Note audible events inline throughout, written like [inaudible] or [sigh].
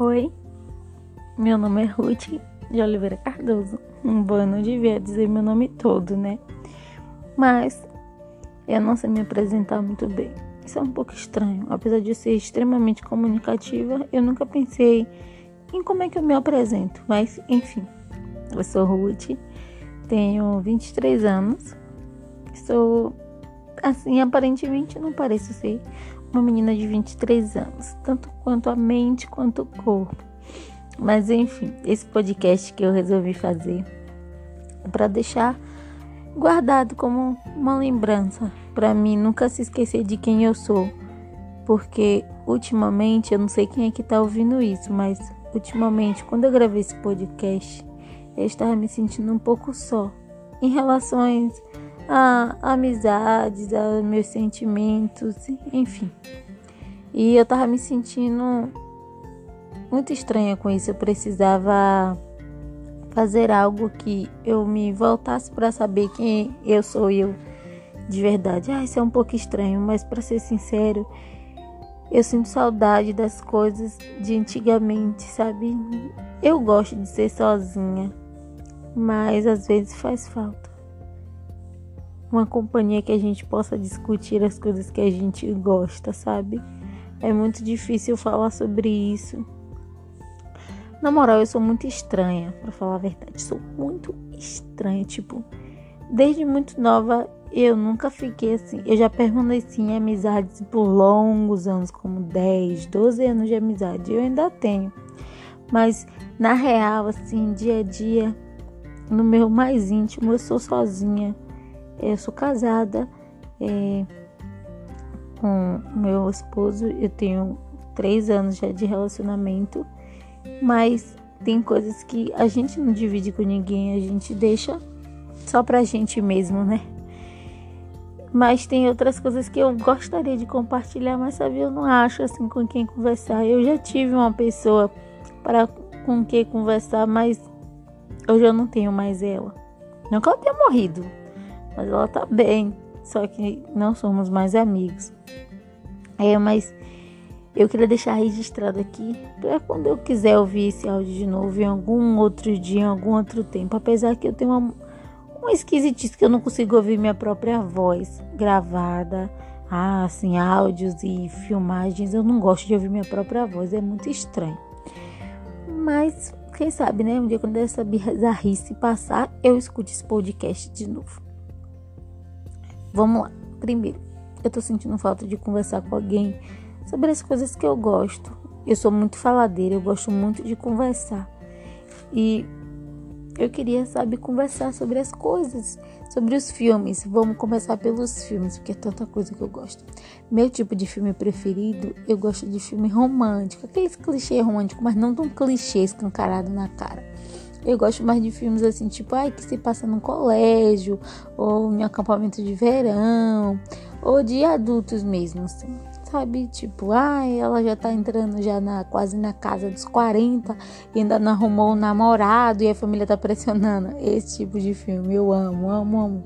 Oi, meu nome é Ruth de Oliveira Cardoso. Bom, eu não devia dizer meu nome todo, né? Mas eu não sei me apresentar muito bem. Isso é um pouco estranho. Apesar de ser extremamente comunicativa, eu nunca pensei em como é que eu me apresento. Mas, enfim, eu sou Ruth, tenho 23 anos, sou assim, aparentemente não pareço ser uma menina de 23 anos, tanto quanto a mente quanto o corpo. Mas enfim, esse podcast que eu resolvi fazer é para deixar guardado como uma lembrança para mim nunca se esquecer de quem eu sou, porque ultimamente eu não sei quem é que tá ouvindo isso, mas ultimamente quando eu gravei esse podcast, eu estava me sentindo um pouco só em relações a amizades, a meus sentimentos, enfim. E eu tava me sentindo muito estranha com isso. Eu precisava fazer algo que eu me voltasse para saber quem eu sou eu de verdade. Ah, isso é um pouco estranho, mas para ser sincero, eu sinto saudade das coisas de antigamente, sabe? Eu gosto de ser sozinha, mas às vezes faz falta uma companhia que a gente possa discutir as coisas que a gente gosta, sabe? É muito difícil falar sobre isso. Na moral, eu sou muito estranha, para falar a verdade. Sou muito estranha, tipo, desde muito nova eu nunca fiquei assim. Eu já permaneci em amizades por longos anos, como 10, 12 anos de amizade. Eu ainda tenho. Mas na real, assim, dia a dia, no meu mais íntimo, eu sou sozinha. Eu sou casada é, com meu esposo, eu tenho três anos já de relacionamento, mas tem coisas que a gente não divide com ninguém, a gente deixa só pra gente mesmo, né? Mas tem outras coisas que eu gostaria de compartilhar, mas sabe, eu não acho assim com quem conversar. Eu já tive uma pessoa para com quem conversar, mas hoje eu não tenho mais ela. Não que ela tenha morrido, mas ela tá bem, só que não somos mais amigos. É, mas eu queria deixar registrado aqui para quando eu quiser ouvir esse áudio de novo em algum outro dia, em algum outro tempo. Apesar que eu tenho uma, uma esquisitice que eu não consigo ouvir minha própria voz gravada. Ah, assim, áudios e filmagens. Eu não gosto de ouvir minha própria voz, é muito estranho. Mas, quem sabe, né? Um dia quando essa bizarrice passar, eu escute esse podcast de novo. Vamos lá. Primeiro, eu tô sentindo falta de conversar com alguém sobre as coisas que eu gosto. Eu sou muito faladeira, eu gosto muito de conversar. E eu queria, sabe, conversar sobre as coisas, sobre os filmes. Vamos começar pelos filmes, porque é tanta coisa que eu gosto. Meu tipo de filme preferido, eu gosto de filme romântico, aqueles clichês românticos, mas não tão clichê escancarado na cara. Eu gosto mais de filmes assim, tipo, ai, que se passa num colégio, ou em acampamento de verão, ou de adultos mesmo, assim. Sabe, tipo, ai, ela já tá entrando já na quase na casa dos 40 e ainda não arrumou um namorado e a família tá pressionando. [laughs] Esse tipo de filme eu amo, amo, amo.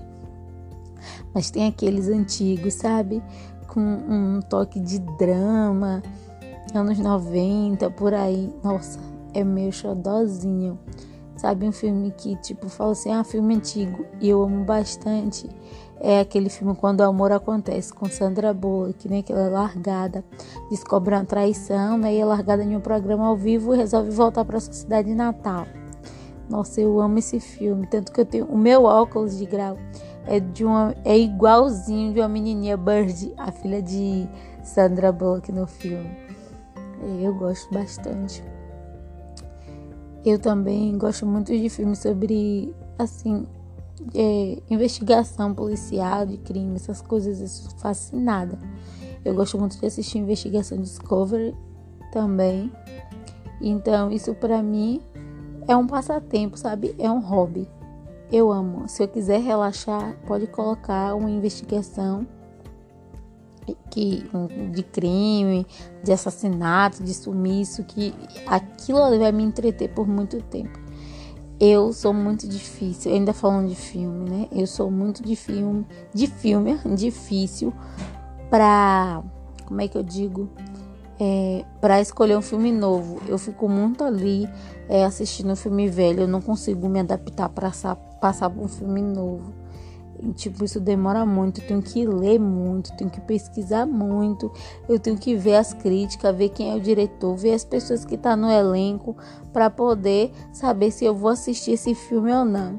Mas tem aqueles antigos, sabe? Com um toque de drama, anos 90, por aí. Nossa, é meu xodózinho. Sabe, um filme que, tipo, fala assim, ah, filme antigo e eu amo bastante. É aquele filme Quando o Amor Acontece, com Sandra Bullock, né? Que ela é largada, descobre uma traição, né? E é largada em um programa ao vivo e resolve voltar para sua cidade natal. Nossa, eu amo esse filme. Tanto que eu tenho. O meu óculos de grau é, de uma, é igualzinho de uma menininha Bird, a filha de Sandra Bullock no filme. Eu gosto bastante. Eu também gosto muito de filmes sobre, assim, é, investigação policial de crime, essas coisas, eu sou fascinada. Eu gosto muito de assistir Investigação Discovery também. Então, isso para mim é um passatempo, sabe? É um hobby. Eu amo. Se eu quiser relaxar, pode colocar uma investigação que de crime, de assassinato, de sumiço, que aquilo vai me entreter por muito tempo. Eu sou muito difícil, ainda falando de filme, né? Eu sou muito de filme, de filme [laughs] difícil para, como é que eu digo, é, para escolher um filme novo. Eu fico muito ali é, assistindo um filme velho. Eu não consigo me adaptar para passar por um filme novo. Tipo, isso demora muito. Eu tenho que ler muito, tenho que pesquisar muito. Eu tenho que ver as críticas, ver quem é o diretor, ver as pessoas que tá no elenco para poder saber se eu vou assistir esse filme ou não.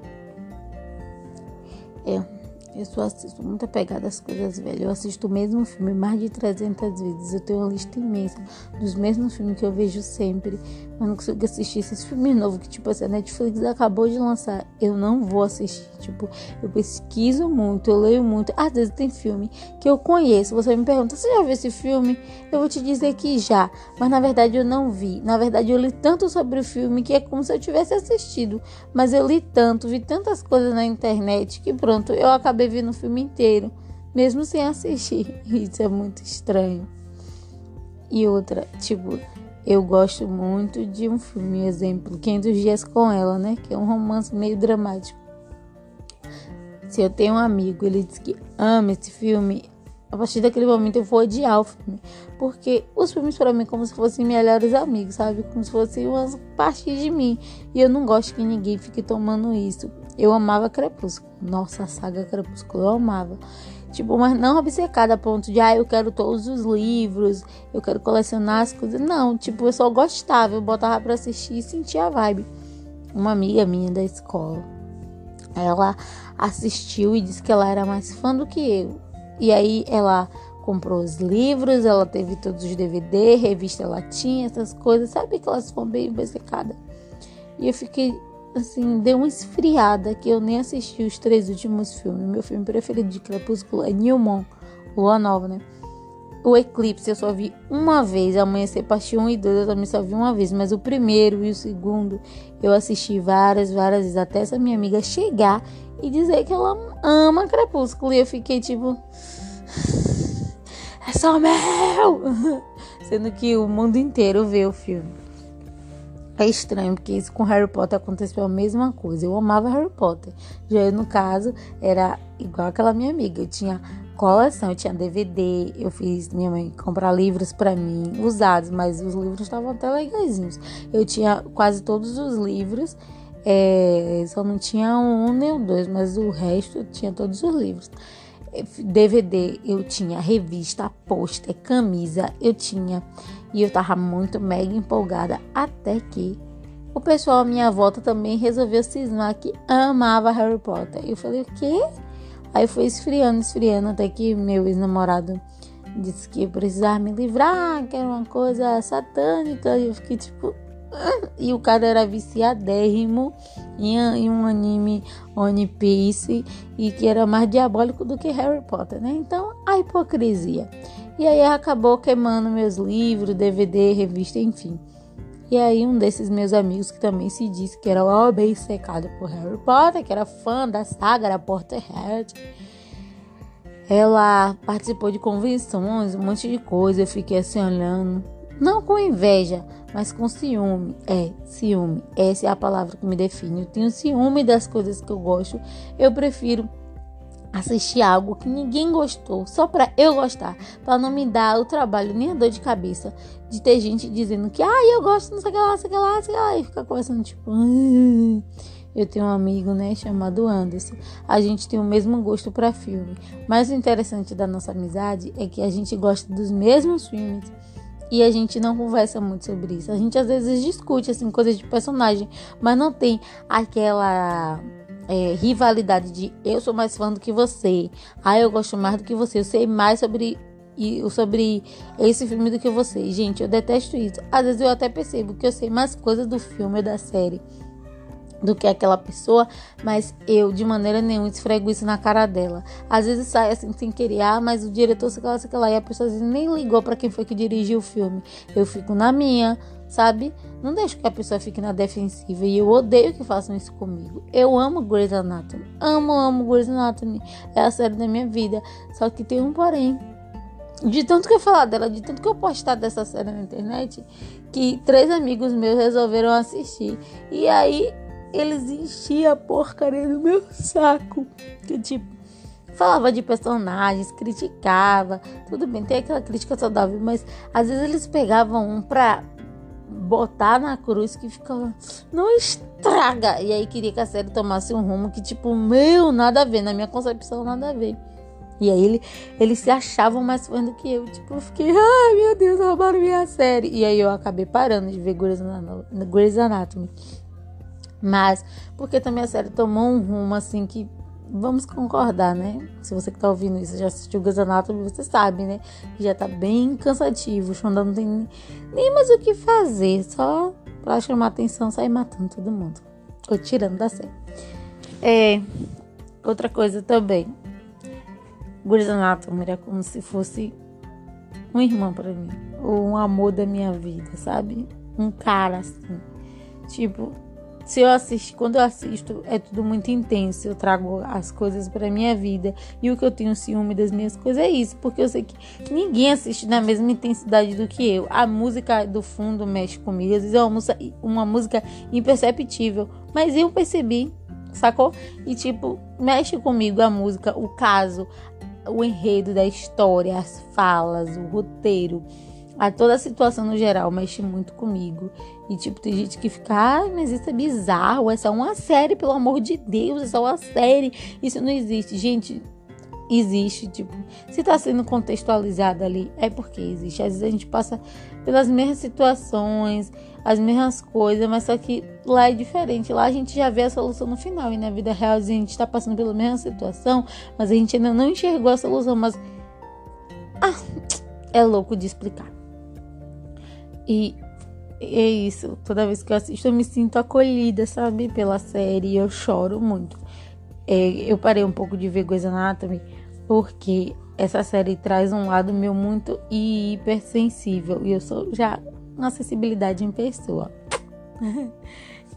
É. Eu sou muito apegada às coisas velhas. Eu assisto o mesmo filme mais de 300 vezes. Eu tenho uma lista imensa dos mesmos filmes que eu vejo sempre. Mas não consigo assistir esses filmes novos que, tipo assim, a Netflix acabou de lançar. Eu não vou assistir. Tipo, eu pesquiso muito, eu leio muito. Às vezes tem filme que eu conheço. Você me pergunta, você já viu esse filme? Eu vou te dizer que já. Mas na verdade eu não vi. Na verdade eu li tanto sobre o filme que é como se eu tivesse assistido. Mas eu li tanto, vi tantas coisas na internet que pronto, eu acabei acabei vendo o filme inteiro, mesmo sem assistir. [laughs] Isso é muito estranho. E outra, tipo, eu gosto muito de um filme, exemplo, 500 Dias com Ela, né? Que é um romance meio dramático. Se eu tenho um amigo, ele diz que ama esse filme, a partir daquele momento eu vou odiar o filme. Porque os filmes para mim como se fossem melhores amigos, sabe? Como se fossem umas partes de mim. E eu não gosto que ninguém fique tomando isso. Eu amava Crepúsculo. Nossa, a saga Crepúsculo eu amava. Tipo, mas não obcecada a ponto de, ah, eu quero todos os livros, eu quero colecionar as coisas. Não, tipo, eu só gostava, eu botava pra assistir e sentia a vibe. Uma amiga minha da escola, ela assistiu e disse que ela era mais fã do que eu. E aí ela comprou os livros, ela teve todos os DVD, revista ela tinha, essas coisas, sabe que elas foram bem obcecadas. E eu fiquei assim, deu uma esfriada que eu nem assisti os três últimos filmes. Meu filme preferido de Crepúsculo é New Moon, Lua Nova, né? O Eclipse eu só vi uma vez, Amanhecer Parte 1 e 2 eu também só vi uma vez, mas o primeiro e o segundo eu assisti várias, várias vezes, até essa minha amiga chegar e dizer que ela ama Crepúsculo. E eu fiquei tipo. É só meu! [laughs] Sendo que o mundo inteiro vê o filme. É estranho, porque isso com Harry Potter aconteceu a mesma coisa. Eu amava Harry Potter. Já eu, no caso, era igual aquela minha amiga. Eu tinha coleção, eu tinha DVD, eu fiz minha mãe comprar livros para mim, usados, mas os livros estavam até legaisinhos. Eu tinha quase todos os livros, é, só não tinha um nem um, dois, mas o resto eu tinha todos os livros. DVD, eu tinha revista, pôster, camisa, eu tinha e eu tava muito mega empolgada até que o pessoal à minha volta também resolveu cismar que amava Harry Potter. Eu falei, o quê? Aí foi esfriando, esfriando, até que meu ex-namorado disse que precisava me livrar, que era uma coisa satânica. E eu fiquei tipo. E o cara era viciadérrimo em, em um anime One Piece e que era mais diabólico do que Harry Potter, né? Então, a hipocrisia. E aí acabou queimando meus livros, DVD, revista, enfim. E aí um desses meus amigos que também se disse que era ó, bem secado por Harry Potter, que era fã da saga, era Potterhead. Ela participou de convenções, um monte de coisa. Eu fiquei assim olhando, não com inveja, mas com ciúme. É, ciúme. Essa é a palavra que me define. Eu tenho ciúme das coisas que eu gosto. Eu prefiro assistir algo que ninguém gostou, só para eu gostar, para não me dar o trabalho nem a dor de cabeça de ter gente dizendo que, ah, eu gosto, não sei o que lá, não sei o que lá, não sei o que lá, e ficar conversando tipo, ah. eu tenho um amigo, né, chamado Anderson. A gente tem o mesmo gosto para filme. Mas o interessante da nossa amizade é que a gente gosta dos mesmos filmes e a gente não conversa muito sobre isso. A gente às vezes discute assim coisas de personagem, mas não tem aquela é, rivalidade de eu sou mais fã do que você, ah, eu gosto mais do que você, eu sei mais sobre sobre esse filme do que você. Gente, eu detesto isso. Às vezes eu até percebo que eu sei mais coisas do filme ou da série do que aquela pessoa, mas eu de maneira nenhuma esfrego isso na cara dela. Às vezes sai assim sem querer, ah, mas o diretor sei lá, sei lá, e a pessoa nem ligou para quem foi que dirigiu o filme. Eu fico na minha, sabe? Não deixo que a pessoa fique na defensiva e eu odeio que façam isso comigo. Eu amo Grey's Anatomy. Amo, amo Grey's Anatomy. É a série da minha vida. Só que tem um porém. De tanto que eu falar dela, de tanto que eu postar dessa série na internet, que três amigos meus resolveram assistir. E aí eles enchiam a porcaria do meu saco. Que tipo, falava de personagens, criticava. Tudo bem, tem aquela crítica saudável, mas às vezes eles pegavam um pra botar na cruz que ficava, não estraga. E aí queria que a série tomasse um rumo que, tipo, meu, nada a ver, na minha concepção, nada a ver. E aí ele, eles se achavam mais fãs do que eu. Tipo, eu fiquei, ai meu Deus, roubaram minha série. E aí eu acabei parando de ver Grey's Anatomy. Mas, porque também a série tomou um rumo assim que vamos concordar, né? Se você que tá ouvindo isso já assistiu Grey's Anatomy, você sabe, né? Já tá bem cansativo. O Shonda não tem nem mais o que fazer, só pra chamar atenção, sair matando todo mundo. Ou tirando da série. É, outra coisa também. Grey's Anatomy era como se fosse um irmão para mim. Ou um amor da minha vida, sabe? Um cara assim. Tipo, se eu assisto, quando eu assisto, é tudo muito intenso. Eu trago as coisas para minha vida e o que eu tenho ciúme das minhas coisas é isso, porque eu sei que ninguém assiste na mesma intensidade do que eu. A música do fundo mexe comigo, às vezes é uma música, uma música imperceptível, mas eu percebi, sacou? E tipo, mexe comigo a música, o caso, o enredo da história, as falas, o roteiro a toda a situação no geral mexe muito comigo. E, tipo, tem gente que fica, mas isso é bizarro, é uma série, pelo amor de Deus, é só uma série. Isso não existe. Gente, existe, tipo, se tá sendo contextualizado ali, é porque existe. Às vezes a gente passa pelas mesmas situações, as mesmas coisas, mas só que lá é diferente. Lá a gente já vê a solução no final. E na vida real a gente tá passando pela mesma situação, mas a gente ainda não enxergou a solução. Mas. Ah, é louco de explicar. E é isso. Toda vez que eu assisto, eu me sinto acolhida, sabe? Pela série. Eu choro muito. É, eu parei um pouco de ver Grey's Anatomy porque essa série traz um lado meu muito hipersensível. E eu sou já uma acessibilidade em pessoa. [laughs]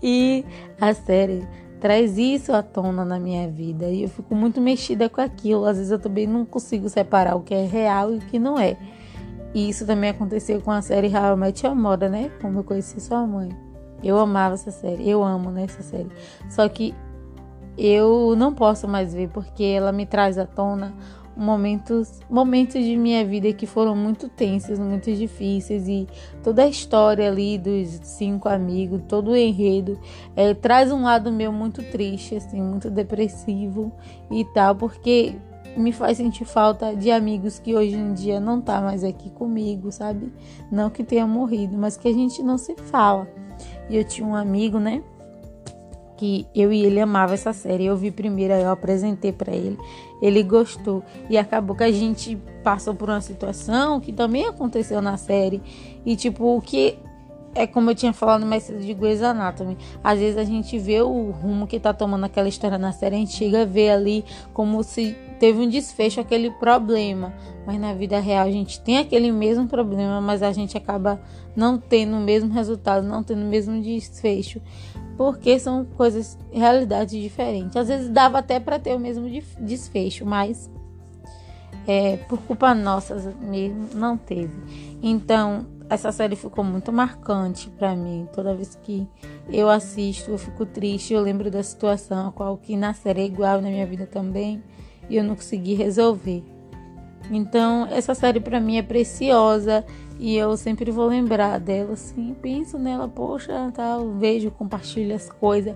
e a série traz isso à tona na minha vida. E eu fico muito mexida com aquilo. Às vezes eu também não consigo separar o que é real e o que não é. E isso também aconteceu com a série How I Met Your Mother, né? Como eu conheci sua mãe. Eu amava essa série, eu amo né, essa série. Só que eu não posso mais ver porque ela me traz à tona momentos, momentos de minha vida que foram muito tensos, muito difíceis e toda a história ali dos cinco amigos, todo o enredo é, traz um lado meu muito triste, assim, muito depressivo e tal, porque me faz sentir falta de amigos que hoje em dia não tá mais aqui comigo, sabe? Não que tenha morrido, mas que a gente não se fala. E eu tinha um amigo, né? Que eu e ele amava essa série. Eu vi primeiro, eu apresentei para ele. Ele gostou e acabou que a gente passou por uma situação que também aconteceu na série. E tipo, o que é como eu tinha falado mais cedo de Grey's Anatomy. Às vezes a gente vê o rumo que tá tomando aquela história na série, a gente chega a ver ali como se teve um desfecho aquele problema. Mas na vida real a gente tem aquele mesmo problema, mas a gente acaba não tendo o mesmo resultado, não tendo o mesmo desfecho. Porque são coisas, realidades diferentes. Às vezes dava até para ter o mesmo desfecho, mas é, por culpa nossa mesmo não teve. Então, essa série ficou muito marcante para mim. Toda vez que eu assisto, eu fico triste. Eu lembro da situação, a qual que na série é igual na minha vida também, e eu não consegui resolver. Então, essa série para mim é preciosa e eu sempre vou lembrar dela, assim, penso nela, poxa, tal, vejo, compartilho as coisas,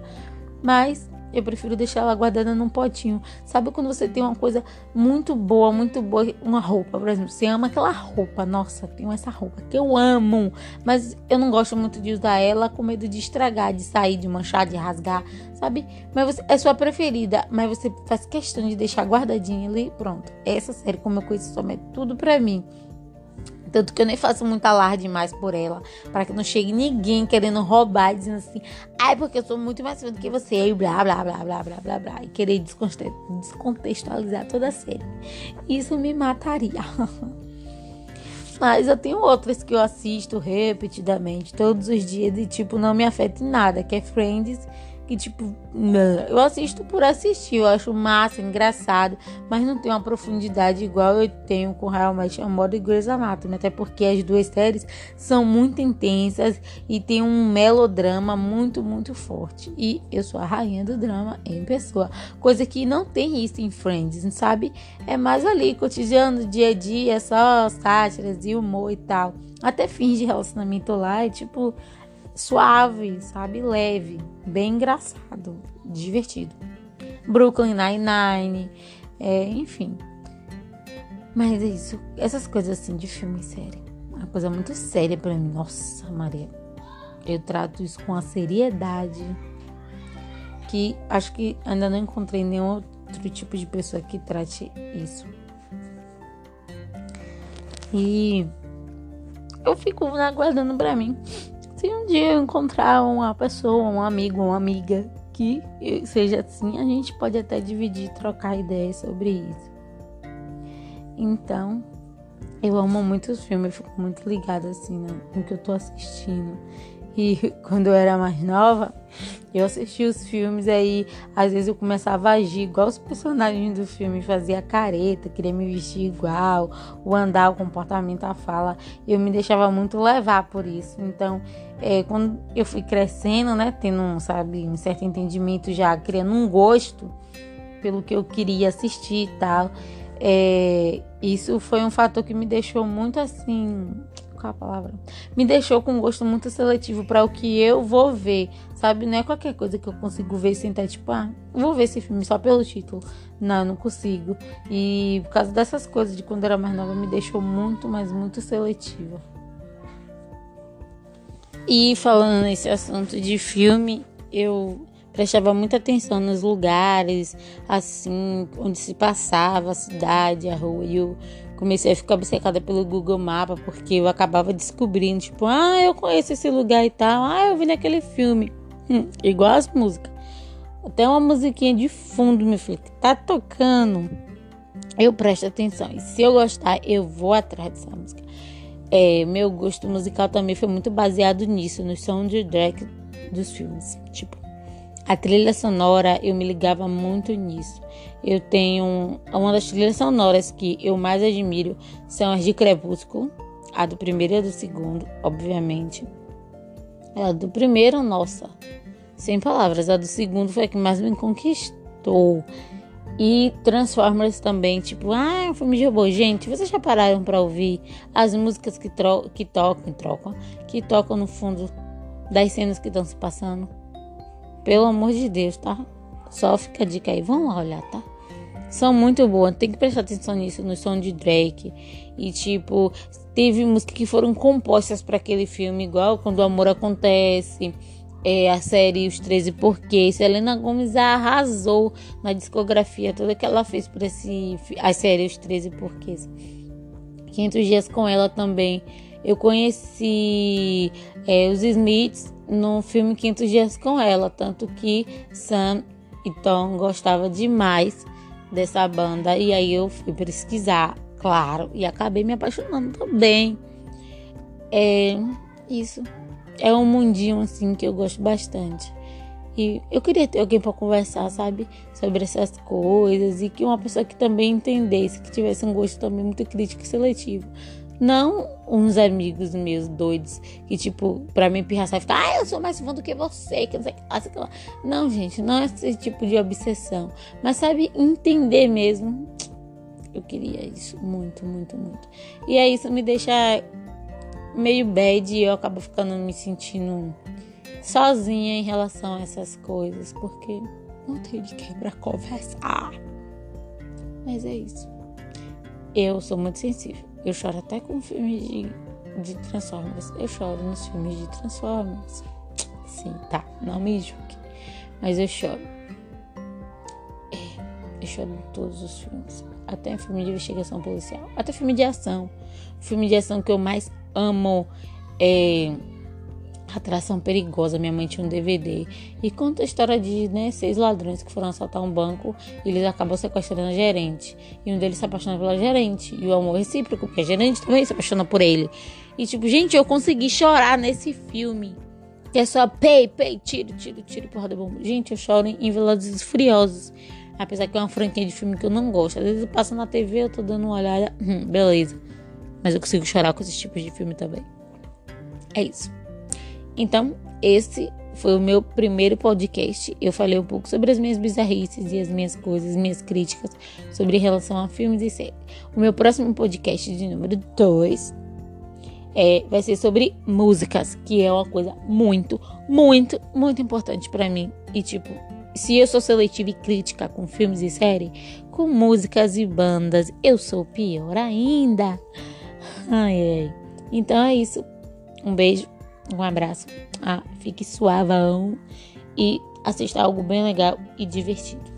mas eu prefiro deixar ela guardada num potinho. Sabe quando você tem uma coisa muito boa, muito boa, uma roupa, por exemplo, você ama aquela roupa, nossa, tenho essa roupa que eu amo, mas eu não gosto muito de usar ela com medo de estragar, de sair, de manchar, de rasgar, sabe? Mas você, é sua preferida, mas você faz questão de deixar guardadinha ali, pronto. Essa série, como eu conheço, é tudo pra mim. Tanto que eu nem faço muito alarde mais por ela. Para que não chegue ninguém querendo roubar, dizendo assim, ai, porque eu sou muito mais feio do que você, e blá, blá, blá, blá, blá, blá, blá. E querer descontextualizar toda a série. Isso me mataria. [laughs] Mas eu tenho outras que eu assisto repetidamente, todos os dias, e tipo, não me afeta em nada, que é Friends, que, tipo, eu assisto por assistir, eu acho massa, engraçado, mas não tem uma profundidade igual eu tenho com realmente Amor e Grey's Anatomy, até porque as duas séries são muito intensas e tem um melodrama muito, muito forte. E eu sou a rainha do drama em pessoa, coisa que não tem isso em Friends, sabe? É mais ali, cotidiano, dia a dia, só sátiras e humor e tal. Até fins de relacionamento lá, é tipo suave, sabe? Leve, bem engraçado, divertido. Brooklyn Nine-Nine, é, enfim. Mas é isso, essas coisas assim de filme sério. Uma coisa muito séria para mim. Nossa, Maria. Eu trato isso com a seriedade que acho que ainda não encontrei nenhum outro tipo de pessoa que trate isso. E eu fico aguardando para mim se um dia eu encontrar uma pessoa, um amigo, uma amiga que seja assim, a gente pode até dividir, trocar ideias sobre isso. Então, eu amo muito os filmes, fico muito ligada assim né, no que eu tô assistindo. E [laughs] quando eu era mais nova, eu assistia os filmes aí, às vezes eu começava a agir igual os personagens do filme, fazia careta, queria me vestir igual, o andar, o comportamento, a fala, eu me deixava muito levar por isso. Então, é, quando eu fui crescendo, né, tendo, um, sabe, um certo entendimento já, criando um gosto pelo que eu queria assistir e tal, é, isso foi um fator que me deixou muito assim qual a palavra? Me deixou com um gosto muito seletivo para o que eu vou ver, sabe? Não é qualquer coisa que eu consigo ver sem estar tipo, ah, vou ver esse filme só pelo título. Não, não consigo. E por causa dessas coisas de quando eu era mais nova, me deixou muito, mas muito seletiva. E falando nesse assunto de filme, eu prestava muita atenção nos lugares, assim, onde se passava a cidade, a rua. E eu comecei a ficar obcecada pelo Google Mapa, porque eu acabava descobrindo, tipo, ah, eu conheço esse lugar e tal, ah, eu vi naquele filme. Hum, igual as músicas. Até uma musiquinha de fundo, meu filho, que tá tocando. Eu presto atenção. E se eu gostar, eu vou atrás dessa música. É, meu gosto musical também foi muito baseado nisso, no soundtrack dos filmes. Tipo, a trilha sonora, eu me ligava muito nisso. Eu tenho uma das trilhas sonoras que eu mais admiro são as de Crepúsculo, a do primeiro e a do segundo, obviamente. A do primeiro, nossa, sem palavras. A do segundo foi a que mais me conquistou. E Transformers também, tipo, ah, é um filme de robô. Gente, vocês já pararam para ouvir as músicas que, que tocam, trocam, que tocam no fundo das cenas que estão se passando? Pelo amor de Deus, tá? Só fica a dica aí, vamos lá olhar, tá? São muito boas, tem que prestar atenção nisso, no som de Drake. E tipo, teve músicas que foram compostas para aquele filme, igual quando o amor acontece. É, a série Os 13 Porquês. Selena Gomes arrasou na discografia toda que ela fez para esse a série Os 13 Porquês. 500 dias com ela também. Eu conheci é, os Smiths no filme 500 dias com ela, tanto que Sam e Tom gostava demais dessa banda e aí eu fui pesquisar, claro, e acabei me apaixonando também. É isso. É um mundinho assim que eu gosto bastante. E eu queria ter alguém para conversar, sabe, sobre essas coisas e que uma pessoa que também entendesse, que tivesse um gosto também muito crítico e seletivo. Não uns amigos meus doidos que, tipo, pra me pirraçar e ficar, ah, eu sou mais fã do que você, que não sei o que lá, Não, gente, não é esse tipo de obsessão. Mas sabe, entender mesmo. Eu queria isso muito, muito, muito. E aí isso me deixa meio bad e eu acabo ficando me sentindo sozinha em relação a essas coisas, porque não tenho de quebrar conversar. Mas é isso. Eu sou muito sensível. Eu choro até com filmes de, de Transformers. Eu choro nos filmes de Transformers. Sim, tá. Não me julgue. Mas eu choro. É, eu choro em todos os filmes. Até em filme de investigação policial. Até filme de ação. O filme de ação que eu mais amo é Atração Perigosa, minha mãe tinha um DVD e conta a história de né, seis ladrões que foram assaltar um banco e eles acabam sequestrando a gerente. E um deles se apaixona pela gerente. E o amor recíproco, porque a gerente também se apaixona por ele. E tipo, gente, eu consegui chorar nesse filme. Que é só pei, pei, tiro, tiro, tiro, porra da bomba. Gente, eu choro em Velozes Furiosos. Apesar que é uma franquia de filme que eu não gosto. Às vezes eu passo na TV, eu tô dando uma olhada. Hum, beleza. Mas eu consigo chorar com esses tipos de filme também. É isso. Então, esse foi o meu primeiro podcast. Eu falei um pouco sobre as minhas bizarrices e as minhas coisas, minhas críticas sobre relação a filmes e séries. O meu próximo podcast de número 2 é, vai ser sobre músicas, que é uma coisa muito, muito, muito importante para mim. E tipo, se eu sou seletiva e crítica com filmes e séries, com músicas e bandas, eu sou pior ainda. Ai, ai. Então é isso. Um beijo, um abraço. Ah, fique suavão e assista algo bem legal e divertido.